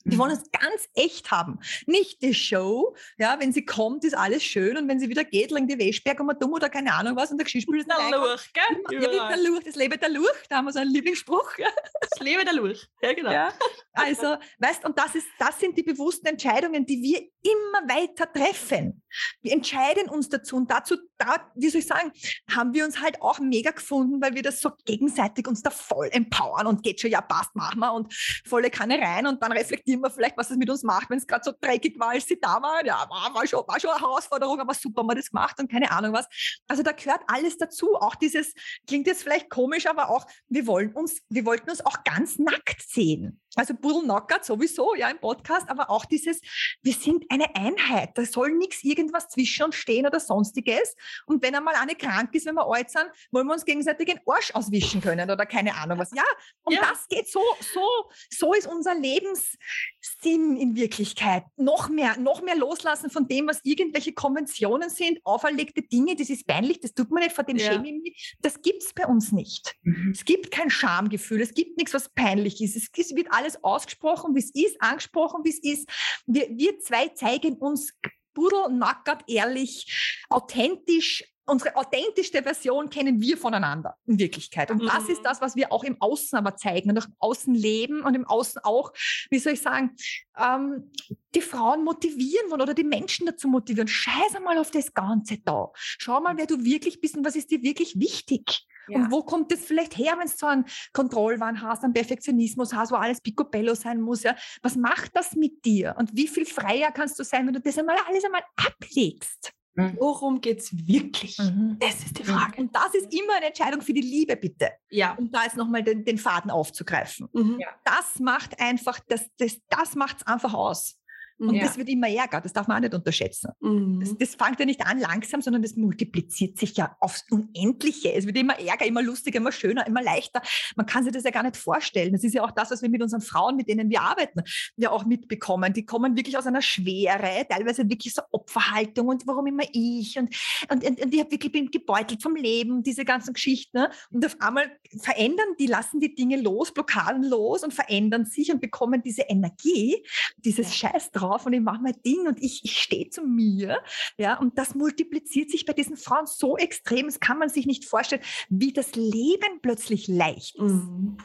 die wollen mhm. es ganz echt haben. Nicht die Show. Ja, wenn sie kommt, ist alles schön und wenn sie wieder geht, lang die Wäschberg und man dumm oder keine Ahnung was und der Geschirrspüler ist der Luch, gell? Ja, der Luch, das Leben der Luch, da haben wir so einen Lieblingsspruch. Ja. Das Leben der Luch, ja genau. Ja, also, weißt, und das, ist, das sind die bewussten Entscheidungen, die wir immer weiter treffen. Wir entscheiden uns dazu und dazu, da, wie soll ich sagen, haben wir uns halt auch mega gefunden, weil wir das so gegenseitig uns da voll empowern und geht schon, ja passt, machen wir und volle Kanne rein und dann reflektieren wir vielleicht, was es mit uns macht, wenn es gerade so dreckig war, als sie da waren. Ja, war, war, schon, war schon eine Herausforderung, aber super haben wir das gemacht und keine Ahnung was. Also da gehört alles dazu. Auch dieses, klingt jetzt vielleicht komisch, aber auch, wir wollen uns, wir wollten uns auch ganz nackt sehen. Also Budel sowieso, ja, im Podcast, aber auch dieses, wir sind eine Einheit. Da soll nichts irgendwas zwischen uns stehen oder sonstiges. Und wenn einmal eine krank ist, wenn wir alt sind, wollen wir uns gegenseitig den Arsch auswischen können oder keine Ahnung was. Ja, und ja. das geht so, so, so ist unser Lebenssinn in Wirklichkeit. Noch mehr, noch mehr loslassen von dem, was irgendwelche Konventionen sind, auferlegte Dinge, das ist peinlich, das tut man nicht vor dem ja. Schämen. Das gibt es bei uns nicht. Mhm. Es gibt kein Schamgefühl, es gibt nichts, was peinlich ist. Es, es wird alles alles ausgesprochen, wie es ist, angesprochen, wie es ist. Wir, wir zwei zeigen uns pudelnackert, ehrlich, authentisch, unsere authentischste Version kennen wir voneinander in Wirklichkeit. Und mhm. das ist mhm. das, was wir auch im Außen aber zeigen und auch im Außen leben und im Außen auch, wie soll ich sagen, ähm, die Frauen motivieren wollen oder die Menschen dazu motivieren. Scheiß mal auf das Ganze da. Schau mal, wer du wirklich bist und was ist dir wirklich wichtig. Ja. Und wo kommt das vielleicht her, wenn du so einen Kontrollwahn hast, einen Perfektionismus hast, wo alles picobello sein muss? Ja? Was macht das mit dir? Und wie viel freier kannst du sein, wenn du das einmal alles einmal ablegst? Mhm. Worum geht es wirklich? Mhm. Das ist die mhm. Frage. Und das ist immer eine Entscheidung für die Liebe, bitte. Ja. Um da jetzt nochmal den, den Faden aufzugreifen. Mhm. Ja. Das macht einfach, das, das, das macht es einfach aus. Und ja. das wird immer ärger, das darf man auch nicht unterschätzen. Mhm. Das, das fängt ja nicht an langsam, sondern das multipliziert sich ja aufs Unendliche. Es wird immer ärger, immer lustiger, immer schöner, immer leichter. Man kann sich das ja gar nicht vorstellen. Das ist ja auch das, was wir mit unseren Frauen, mit denen wir arbeiten, ja auch mitbekommen. Die kommen wirklich aus einer Schwere, teilweise wirklich so Opferhaltung und warum immer ich und, und, und, und ich habe wirklich bin gebeutelt vom Leben, diese ganzen Geschichten. Ne? Und auf einmal verändern die, lassen die Dinge los, Blockaden los und verändern sich und bekommen diese Energie, dieses Scheiß drauf drauf und ich mache mein Ding und ich, ich stehe zu mir. Ja, und das multipliziert sich bei diesen Frauen so extrem, das kann man sich nicht vorstellen, wie das Leben plötzlich leicht ist. Mhm.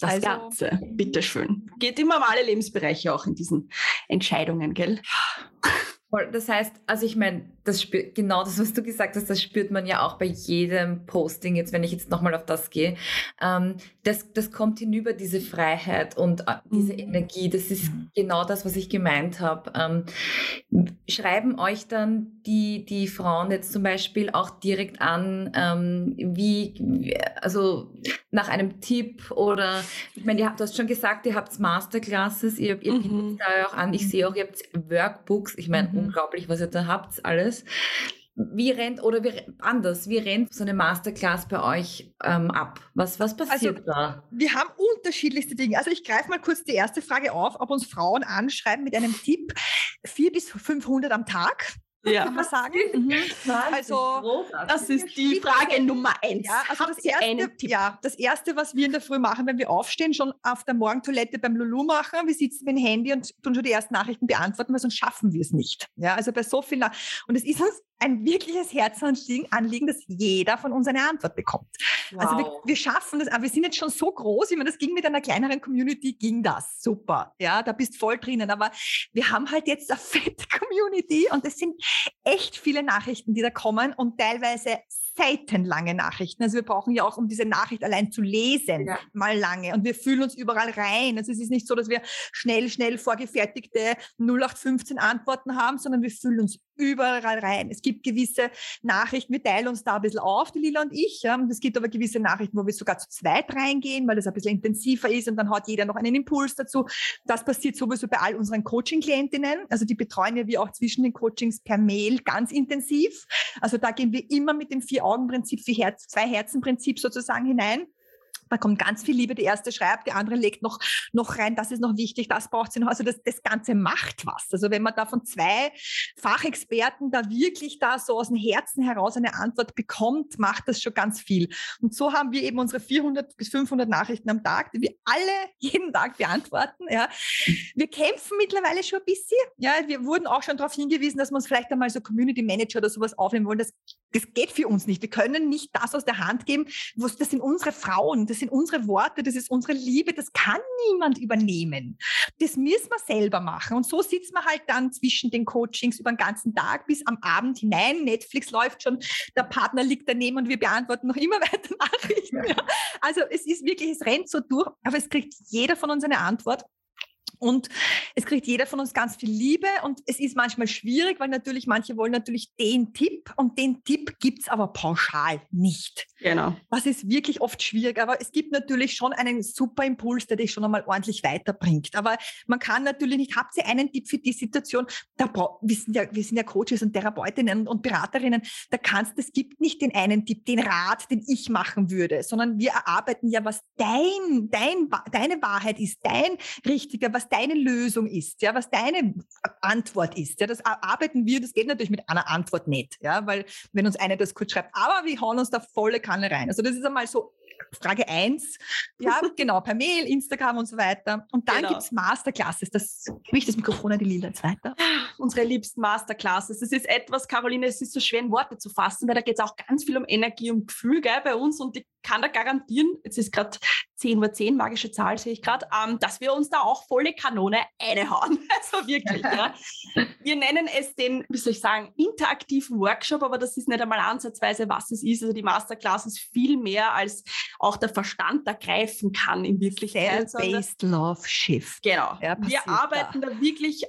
Das also, Ganze, bitteschön. Geht immer um alle Lebensbereiche auch in diesen Entscheidungen, gell? Das heißt, also ich meine, das spürt, genau das, was du gesagt hast, das spürt man ja auch bei jedem Posting, jetzt wenn ich jetzt nochmal auf das gehe. Ähm, das, das kommt hinüber, diese Freiheit und äh, diese mhm. Energie. Das ist mhm. genau das, was ich gemeint habe. Ähm, schreiben euch dann die, die Frauen jetzt zum Beispiel auch direkt an, ähm, wie, also nach einem Tipp oder, ich meine, du hast schon gesagt, ihr habt Masterclasses, ihr, ihr bietet mhm. da auch an. Ich sehe auch, ihr habt Workbooks. Ich meine, mhm. Unglaublich, was ihr da habt, alles. Wie rennt, oder wie, anders, wie rennt so eine Masterclass bei euch ähm, ab? Was, was passiert also, da? Wir haben unterschiedlichste Dinge. Also ich greife mal kurz die erste Frage auf, ob uns Frauen anschreiben mit einem Tipp, vier bis 500 am Tag. Ja. man sagen. [laughs] Mhm. Also das ist die Frage Nummer eins. Ja, also das erste, ja, das erste, was wir in der Früh machen, wenn wir aufstehen, schon auf der Morgentoilette beim Lulu machen, wir sitzen mit dem Handy und tun schon die ersten Nachrichten beantworten, weil sonst schaffen wir es nicht. Ja, also bei so vielen, und es ist uns ein wirkliches Herzensanliegen, dass jeder von uns eine Antwort bekommt. Wow. Also wir, wir, schaffen das, aber wir sind jetzt schon so groß, ich meine, das ging mit einer kleineren Community, ging das super. Ja, da bist voll drinnen. Aber wir haben halt jetzt eine fette [laughs] Community und es sind echt viele Nachrichten, die da kommen und teilweise seitenlange Nachrichten. Also wir brauchen ja auch, um diese Nachricht allein zu lesen, ja. mal lange. Und wir fühlen uns überall rein. Also es ist nicht so, dass wir schnell, schnell vorgefertigte 0815 Antworten haben, sondern wir fühlen uns überall rein. Es gibt gewisse Nachrichten, wir teilen uns da ein bisschen auf, die Lila und ich. Ja. Und es gibt aber gewisse Nachrichten, wo wir sogar zu zweit reingehen, weil das ein bisschen intensiver ist und dann hat jeder noch einen Impuls dazu. Das passiert sowieso bei all unseren Coaching-Klientinnen. Also die betreuen ja wir auch zwischen den Coachings per Mail ganz intensiv. Also da gehen wir immer mit dem Vier-Augen-Prinzip, Zwei-Herzen-Prinzip sozusagen hinein. Da kommt ganz viel Liebe. Die erste schreibt, die andere legt noch, noch rein, das ist noch wichtig, das braucht sie noch. Also das, das Ganze macht was. Also wenn man da von zwei Fachexperten da wirklich da so aus dem Herzen heraus eine Antwort bekommt, macht das schon ganz viel. Und so haben wir eben unsere 400 bis 500 Nachrichten am Tag, die wir alle [laughs] jeden Tag beantworten. Ja. Wir kämpfen mittlerweile schon ein bisschen. Ja, wir wurden auch schon darauf hingewiesen, dass wir uns vielleicht einmal so Community Manager oder sowas aufnehmen wollen. Das, das geht für uns nicht. Wir können nicht das aus der Hand geben. Das sind unsere Frauen. Das das sind unsere Worte, das ist unsere Liebe, das kann niemand übernehmen. Das müssen wir selber machen. Und so sitzt man halt dann zwischen den Coachings über den ganzen Tag bis am Abend hinein. Netflix läuft schon, der Partner liegt daneben und wir beantworten noch immer [laughs] weiter Nachrichten. Ja. Also es ist wirklich, es rennt so durch, aber es kriegt jeder von uns eine Antwort. Und es kriegt jeder von uns ganz viel Liebe und es ist manchmal schwierig, weil natürlich manche wollen natürlich den Tipp und den Tipp gibt es aber pauschal nicht. Genau. Das ist wirklich oft schwierig, aber es gibt natürlich schon einen super Impuls, der dich schon einmal ordentlich weiterbringt. Aber man kann natürlich nicht, habt ihr einen Tipp für die Situation? Da wir, sind ja, wir sind ja Coaches und Therapeutinnen und Beraterinnen, da kannst, es gibt nicht den einen Tipp, den Rat, den ich machen würde, sondern wir erarbeiten ja, was dein, dein, deine Wahrheit ist, dein richtiger, was deine Lösung ist, ja, was deine Antwort ist. Ja, das arbeiten wir, das geht natürlich mit einer Antwort nicht, ja, weil wenn uns eine das kurz schreibt, aber wir hauen uns da volle Kanne rein. Also das ist einmal so Frage 1, ja, [laughs] genau, per Mail, Instagram und so weiter. Und dann genau. gibt es Masterclasses. Das gebe ich das Mikrofon an die Lila jetzt weiter. [laughs] Unsere liebsten Masterclasses. Das ist etwas, Caroline, es ist so schwer in Worte zu fassen, weil da geht es auch ganz viel um Energie und Gefühl gell, bei uns. Und ich kann da garantieren, jetzt ist gerade 10 Uhr 10, magische Zahl sehe ich gerade, ähm, dass wir uns da auch volle Kanone einhauen. [laughs] Also wirklich, ja. Wir nennen es den, wie soll ich sagen, interaktiven Workshop, aber das ist nicht einmal ansatzweise, was es ist. Also die Masterclass ist viel mehr als auch der Verstand da greifen kann in Wirklichkeit. Based Love Shift. Genau. Ja, wir arbeiten da. da wirklich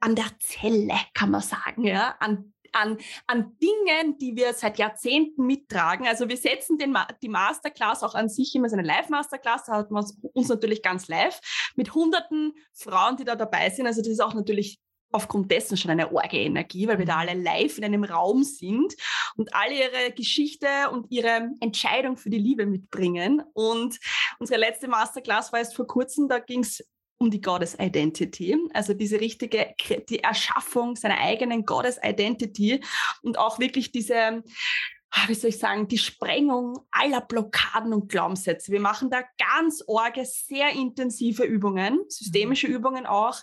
an der Zelle, kann man sagen, ja, an an, an Dingen, die wir seit Jahrzehnten mittragen. Also wir setzen den, die Masterclass auch an sich immer so eine Live-Masterclass, da hat man uns natürlich ganz live mit hunderten Frauen, die da dabei sind. Also das ist auch natürlich aufgrund dessen schon eine Orge-Energie, weil wir da alle live in einem Raum sind und alle ihre Geschichte und ihre Entscheidung für die Liebe mitbringen. Und unsere letzte Masterclass war erst vor kurzem, da ging es um die Goddess Identity, also diese richtige, die Erschaffung seiner eigenen Goddess Identity und auch wirklich diese wie soll ich sagen, die Sprengung aller Blockaden und Glaubenssätze. Wir machen da ganz orge, sehr intensive Übungen, systemische mhm. Übungen auch.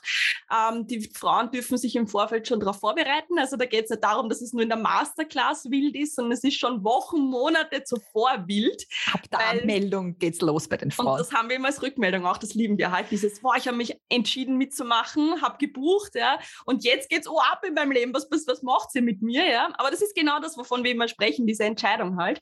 Ähm, die Frauen dürfen sich im Vorfeld schon darauf vorbereiten. Also da geht es nicht darum, dass es nur in der Masterclass wild ist, sondern es ist schon Wochen, Monate zuvor wild. Ab der weil, Anmeldung geht's los bei den Frauen. Und das haben wir immer als Rückmeldung auch, das lieben wir halt. Dieses, boah, ich habe mich entschieden mitzumachen, habe gebucht, ja, und jetzt geht's oh ab in meinem Leben. Was, was, was macht sie mit mir, ja? Aber das ist genau das, wovon wir immer sprechen, diese Entscheidung halt.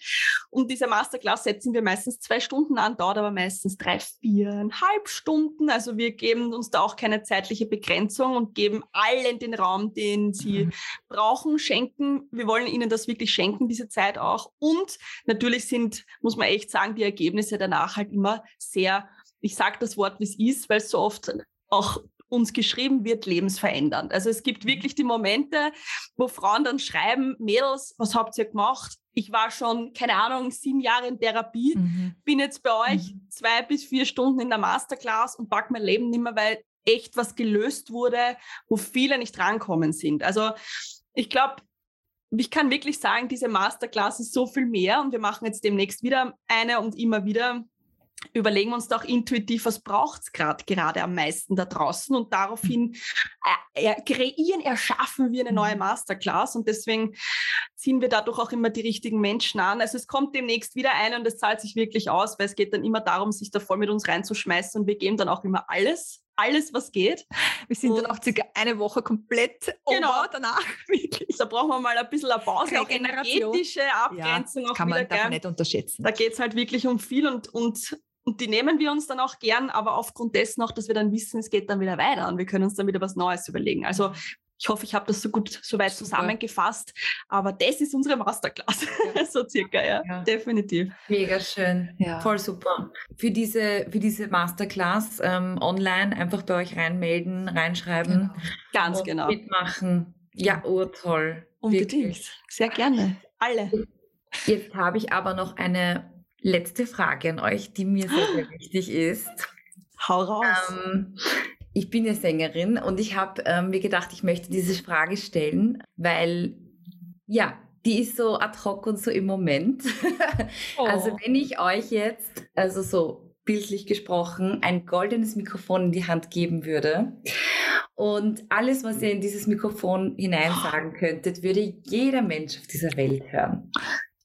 Und diese Masterclass setzen wir meistens zwei Stunden an, dauert aber meistens drei, viereinhalb Stunden. Also wir geben uns da auch keine zeitliche Begrenzung und geben allen den Raum, den sie mhm. brauchen, schenken. Wir wollen ihnen das wirklich schenken, diese Zeit auch. Und natürlich sind, muss man echt sagen, die Ergebnisse danach halt immer sehr ich sage das Wort, wie es ist, weil es so oft auch uns geschrieben wird, lebensverändernd. Also es gibt wirklich die Momente, wo Frauen dann schreiben, Mädels, was habt ihr gemacht? Ich war schon, keine Ahnung, sieben Jahre in Therapie, mhm. bin jetzt bei euch mhm. zwei bis vier Stunden in der Masterclass und pack mein Leben nicht mehr, weil echt was gelöst wurde, wo viele nicht rankommen sind. Also ich glaube, ich kann wirklich sagen, diese Masterclass ist so viel mehr und wir machen jetzt demnächst wieder eine und immer wieder überlegen wir uns doch intuitiv, was braucht es gerade gerade am meisten da draußen und daraufhin äh, kreieren, erschaffen wir eine neue mhm. Masterclass und deswegen ziehen wir dadurch auch immer die richtigen Menschen an. Also es kommt demnächst wieder eine und es zahlt sich wirklich aus, weil es geht dann immer darum, sich da voll mit uns reinzuschmeißen und wir geben dann auch immer alles alles, was geht. Wir sind und dann auch circa eine Woche komplett genau. over danach. [laughs] Wirklich. Da brauchen wir mal ein bisschen eine Pause, auch energetische Abgrenzung. Ja, auch kann man wieder, nicht unterschätzen. Da geht es halt wirklich um viel und, und, und die nehmen wir uns dann auch gern, aber aufgrund dessen auch, dass wir dann wissen, es geht dann wieder weiter und wir können uns dann wieder was Neues überlegen. Also ich hoffe, ich habe das so gut soweit Super. zusammengefasst. Aber das ist unsere Masterclass. Ja. [laughs] so circa, ja. ja. Definitiv. Mega schön. Ja. Voll super. Für diese, für diese Masterclass ähm, online einfach bei euch reinmelden, reinschreiben. Genau. Ganz genau. Mitmachen. Ja, urtoll. Unbedingt. Wirklich. Sehr gerne. Alle. Jetzt habe ich aber noch eine letzte Frage an euch, die mir sehr, sehr [gasps] wichtig ist. Hau raus. Ähm, ich bin ja Sängerin und ich habe ähm, mir gedacht, ich möchte diese Frage stellen, weil ja, die ist so ad hoc und so im Moment. [laughs] oh. Also wenn ich euch jetzt, also so bildlich gesprochen, ein goldenes Mikrofon in die Hand geben würde und alles, was ihr in dieses Mikrofon hineinsagen [gasps] könntet, würde jeder Mensch auf dieser Welt hören.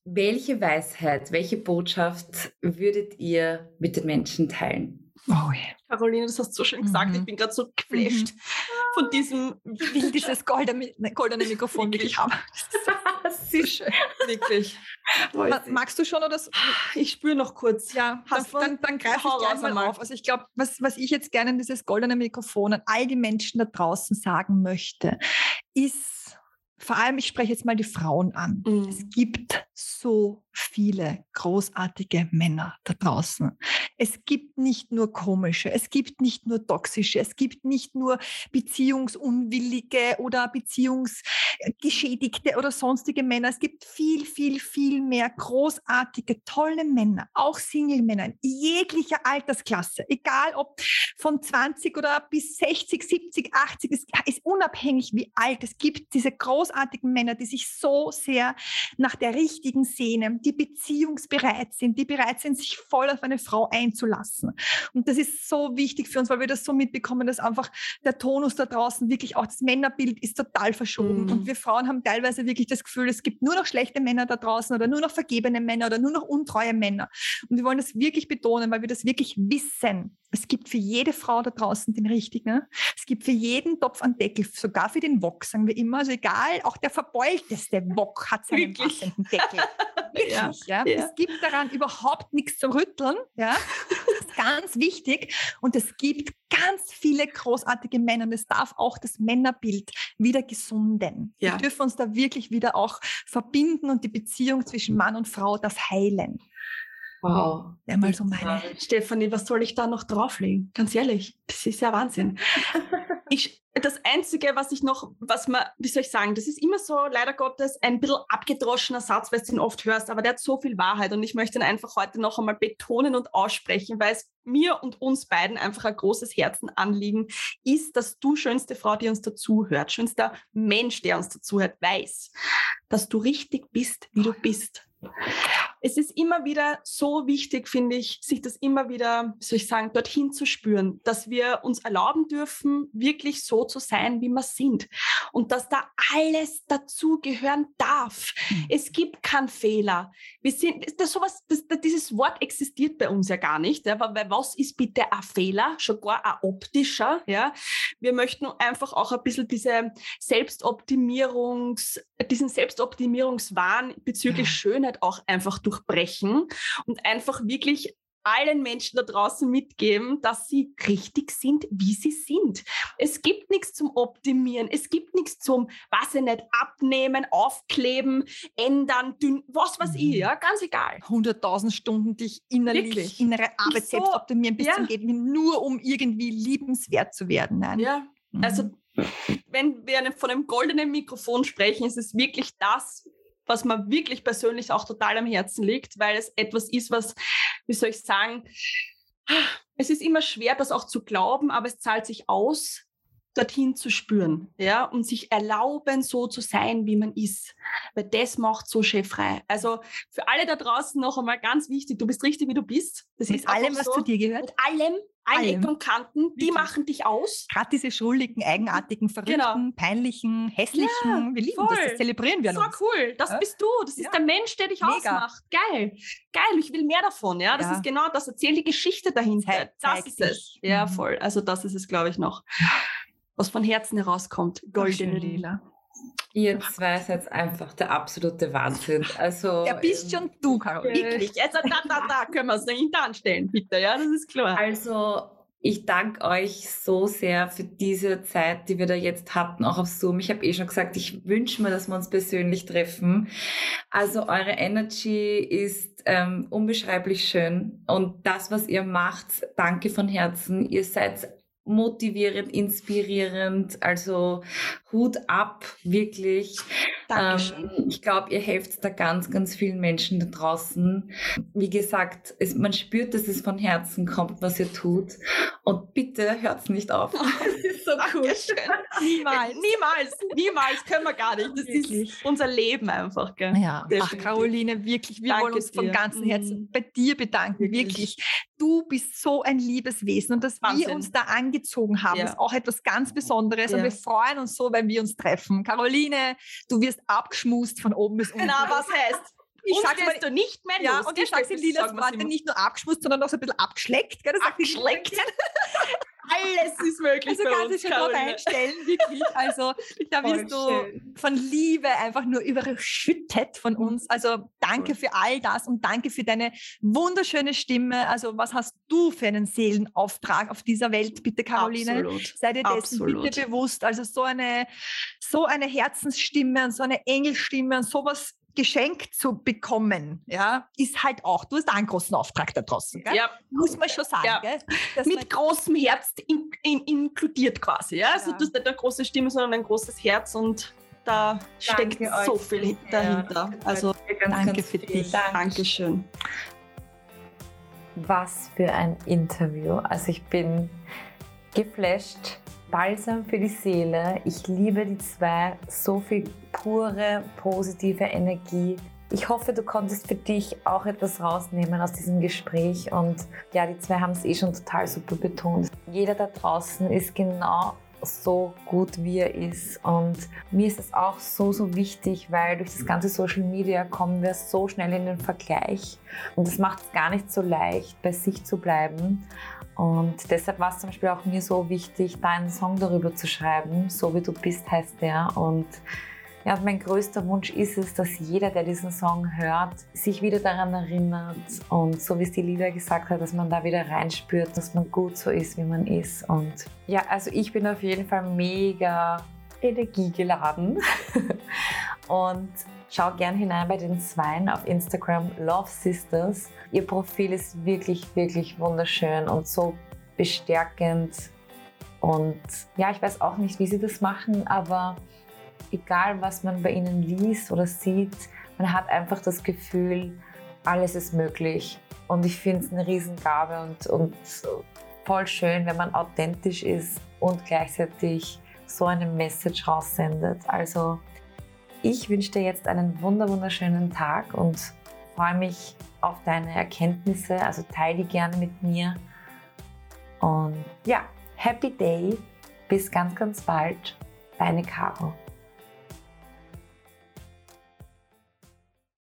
Welche Weisheit, welche Botschaft würdet ihr mit den Menschen teilen? Oh, yeah. Caroline, das hast du so schön gesagt. Mhm. Ich bin gerade so geflasht mhm. von diesem, wie dieses goldene, goldene Mikrofon wirklich habe. [laughs] Sehr schön. Wirklich. Magst du schon oder? So? Ich spüre noch kurz. Ja, dann, dann, dann greife ich gleich mal auf. Also ich glaube, was, was ich jetzt gerne in dieses goldene Mikrofon an all die Menschen da draußen sagen möchte, ist, vor allem, ich spreche jetzt mal die Frauen an. Mhm. Es gibt so viele großartige Männer da draußen. Es gibt nicht nur komische, es gibt nicht nur toxische, es gibt nicht nur beziehungsunwillige oder beziehungsgeschädigte oder sonstige Männer. Es gibt viel, viel, viel mehr großartige, tolle Männer, auch Single-Männer in jeglicher Altersklasse, egal ob von 20 oder bis 60, 70, 80, es ist unabhängig wie alt. Es gibt diese großartigen Männer, die sich so sehr nach der richtigen sehnen, die beziehungsbereit sind, die bereit sind, sich voll auf eine Frau einzulassen. Und das ist so wichtig für uns, weil wir das so mitbekommen, dass einfach der Tonus da draußen wirklich auch das Männerbild ist total verschoben. Mhm. Und wir Frauen haben teilweise wirklich das Gefühl, es gibt nur noch schlechte Männer da draußen oder nur noch vergebene Männer oder nur noch untreue Männer. Und wir wollen das wirklich betonen, weil wir das wirklich wissen. Es gibt für jede Frau da draußen den richtigen. Es gibt für jeden Topf einen Deckel, sogar für den Wok, sagen wir immer. Also egal, auch der verbeulteste Wok hat seinen Wirklich? passenden Deckel. [laughs] Wirklich, ja, ja. ja. Es gibt daran überhaupt nichts zu rütteln. Ja. Das ist ganz wichtig. Und es gibt ganz viele großartige Männer. Und es darf auch das Männerbild wieder gesunden. Ja. Wir dürfen uns da wirklich wieder auch verbinden und die Beziehung zwischen Mann und Frau, das heilen. Wow. Ja, mal so meine. Stefanie, was soll ich da noch drauflegen? Ganz ehrlich, das ist ja Wahnsinn. [laughs] ich, das Einzige, was ich noch, was man, wie soll ich sagen, das ist immer so, leider Gottes, ein bisschen abgedroschener Satz, weil du ihn oft hörst, aber der hat so viel Wahrheit und ich möchte ihn einfach heute noch einmal betonen und aussprechen, weil es mir und uns beiden einfach ein großes Herzenanliegen ist, dass du, schönste Frau, die uns dazuhört, schönster Mensch, der uns dazuhört, weiß, dass du richtig bist, wie du bist es ist immer wieder so wichtig, finde ich, sich das immer wieder, soll ich sagen, dorthin zu spüren, dass wir uns erlauben dürfen, wirklich so zu sein, wie wir sind. Und dass da alles dazugehören darf. Mhm. Es gibt keinen Fehler. Wir sind, das sowas, das, dieses Wort existiert bei uns ja gar nicht. Ja, weil was ist bitte ein Fehler? Schon gar ein optischer. Ja? Wir möchten einfach auch ein bisschen diese Selbstoptimierungs, diesen Selbstoptimierungswahn bezüglich ja. Schönheit auch einfach durchbrechen und einfach wirklich allen Menschen da draußen mitgeben, dass sie richtig sind, wie sie sind. Es gibt nichts zum Optimieren, es gibt nichts zum, was ich nicht, abnehmen, aufkleben, ändern, dünn, was weiß ich, mhm. ja, ganz egal. 100.000 Stunden dich innerlich, Wirklich? innere Arbeit so, selbst optimieren bis ja. zum Gehen, nur um irgendwie liebenswert zu werden. Nein. Ja, also mhm. wenn wir von einem goldenen Mikrofon sprechen, ist es wirklich das, was mir wirklich persönlich auch total am Herzen liegt, weil es etwas ist, was, wie soll ich sagen, es ist immer schwer, das auch zu glauben, aber es zahlt sich aus, dorthin zu spüren, ja, und sich erlauben, so zu sein, wie man ist. Weil das macht so schön frei. Also für alle da draußen noch einmal ganz wichtig, du bist richtig, wie du bist. Das Mit ist allem, was so. zu dir gehört. Mit allem, allen Ecken und Kanten, die machen dich aus. Gerade diese schuldigen, eigenartigen, verrückten, genau. peinlichen, hässlichen, ja, wir lieben voll. das, das zelebrieren wir so uns. cool, das ja? bist du, das ist ja. der Mensch, der dich Mega. ausmacht. Geil, geil, ich will mehr davon, ja, das ist genau das, erzähl die Geschichte dahinter, Zeig, das ist es. Ja, mhm. voll, also das ist es, glaube ich, noch, was von Herzen herauskommt, goldene Lila. Ihr zwei seid einfach der absolute Wahnsinn. Also, ja, bist schon du, Caroline. Wirklich. Also da, da, da [laughs] können wir es nicht anstellen, bitte. Ja, das ist klar. Also ich danke euch so sehr für diese Zeit, die wir da jetzt hatten, auch auf Zoom. Ich habe eh schon gesagt, ich wünsche mir, dass wir uns persönlich treffen. Also eure Energy ist ähm, unbeschreiblich schön und das, was ihr macht, danke von Herzen. Ihr seid motivierend, inspirierend. Also Hut ab, wirklich. Ähm, ich glaube, ihr helft da ganz, ganz vielen Menschen da draußen. Wie gesagt, es, man spürt, dass es von Herzen kommt, was ihr tut. Und bitte hört es nicht auf. [laughs] Das ist so cool. niemals, [laughs] niemals, niemals können wir gar nicht. Das wirklich. ist unser Leben einfach. Gell? Ja, Ach, Caroline, wirklich, wir Danke wollen uns dir. von ganzem Herzen mhm. bei dir bedanken. Wirklich. wirklich. Du bist so ein liebes Wesen und dass Wahnsinn. wir uns da angezogen haben, ja. ist auch etwas ganz Besonderes. Ja. Und wir freuen uns so, wenn wir uns treffen. Caroline, du wirst abgeschmust von oben bis unten. Na, was heißt? Ich und sag's mal, du nicht mehr ja, los. Und ich sag's in Lilas Worte nicht nur abgeschmust, sondern auch so ein bisschen abgeschleckt. Gell? Das abgeschleckt. [laughs] Alles ist möglich. Also kannst du schon drauf einstellen, wirklich. Also da wirst du von Liebe einfach nur überschüttet von uns. Also danke für all das und danke für deine wunderschöne Stimme. Also was hast du für einen Seelenauftrag auf dieser Welt, bitte Caroline? Absolut. Sei dir dessen Absolut. bitte bewusst. Also so eine, so eine Herzensstimme und so eine Engelstimme und sowas geschenkt zu bekommen, ja, ist halt auch, du hast auch einen großen Auftrag da draußen, gell? Ja. Muss man schon sagen, ja. Mit großem Herz in, in, inkludiert quasi, ja. Also du hast nicht eine große Stimme, sondern ein großes Herz und da danke steckt euch. so viel dahinter. Ja, also ganz, danke ganz für dich. Dank. Dankeschön. Was für ein Interview. Also ich bin geflasht Balsam für die Seele. Ich liebe die zwei. So viel pure, positive Energie. Ich hoffe, du konntest für dich auch etwas rausnehmen aus diesem Gespräch. Und ja, die zwei haben es eh schon total super betont. Jeder da draußen ist genau so gut wie er ist. Und mir ist es auch so, so wichtig, weil durch das ganze Social Media kommen wir so schnell in den Vergleich. Und das macht es gar nicht so leicht, bei sich zu bleiben. Und deshalb war es zum Beispiel auch mir so wichtig, da einen Song darüber zu schreiben. So wie du bist, heißt der. Und ja, mein größter Wunsch ist es, dass jeder, der diesen Song hört, sich wieder daran erinnert und so wie es die Lieder gesagt hat, dass man da wieder reinspürt, dass man gut so ist, wie man ist. Und ja, also ich bin auf jeden Fall mega energiegeladen [laughs] und schau gern hinein bei den Zweien auf Instagram Love Sisters. Ihr Profil ist wirklich, wirklich wunderschön und so bestärkend. Und ja, ich weiß auch nicht, wie sie das machen, aber egal was man bei ihnen liest oder sieht, man hat einfach das Gefühl, alles ist möglich. Und ich finde es eine Riesengabe und, und voll schön, wenn man authentisch ist und gleichzeitig so eine Message raussendet. Also ich wünsche dir jetzt einen wunderschönen Tag und freue mich auf deine Erkenntnisse. Also teile die gerne mit mir. Und ja, Happy Day. Bis ganz, ganz bald. Deine Caro.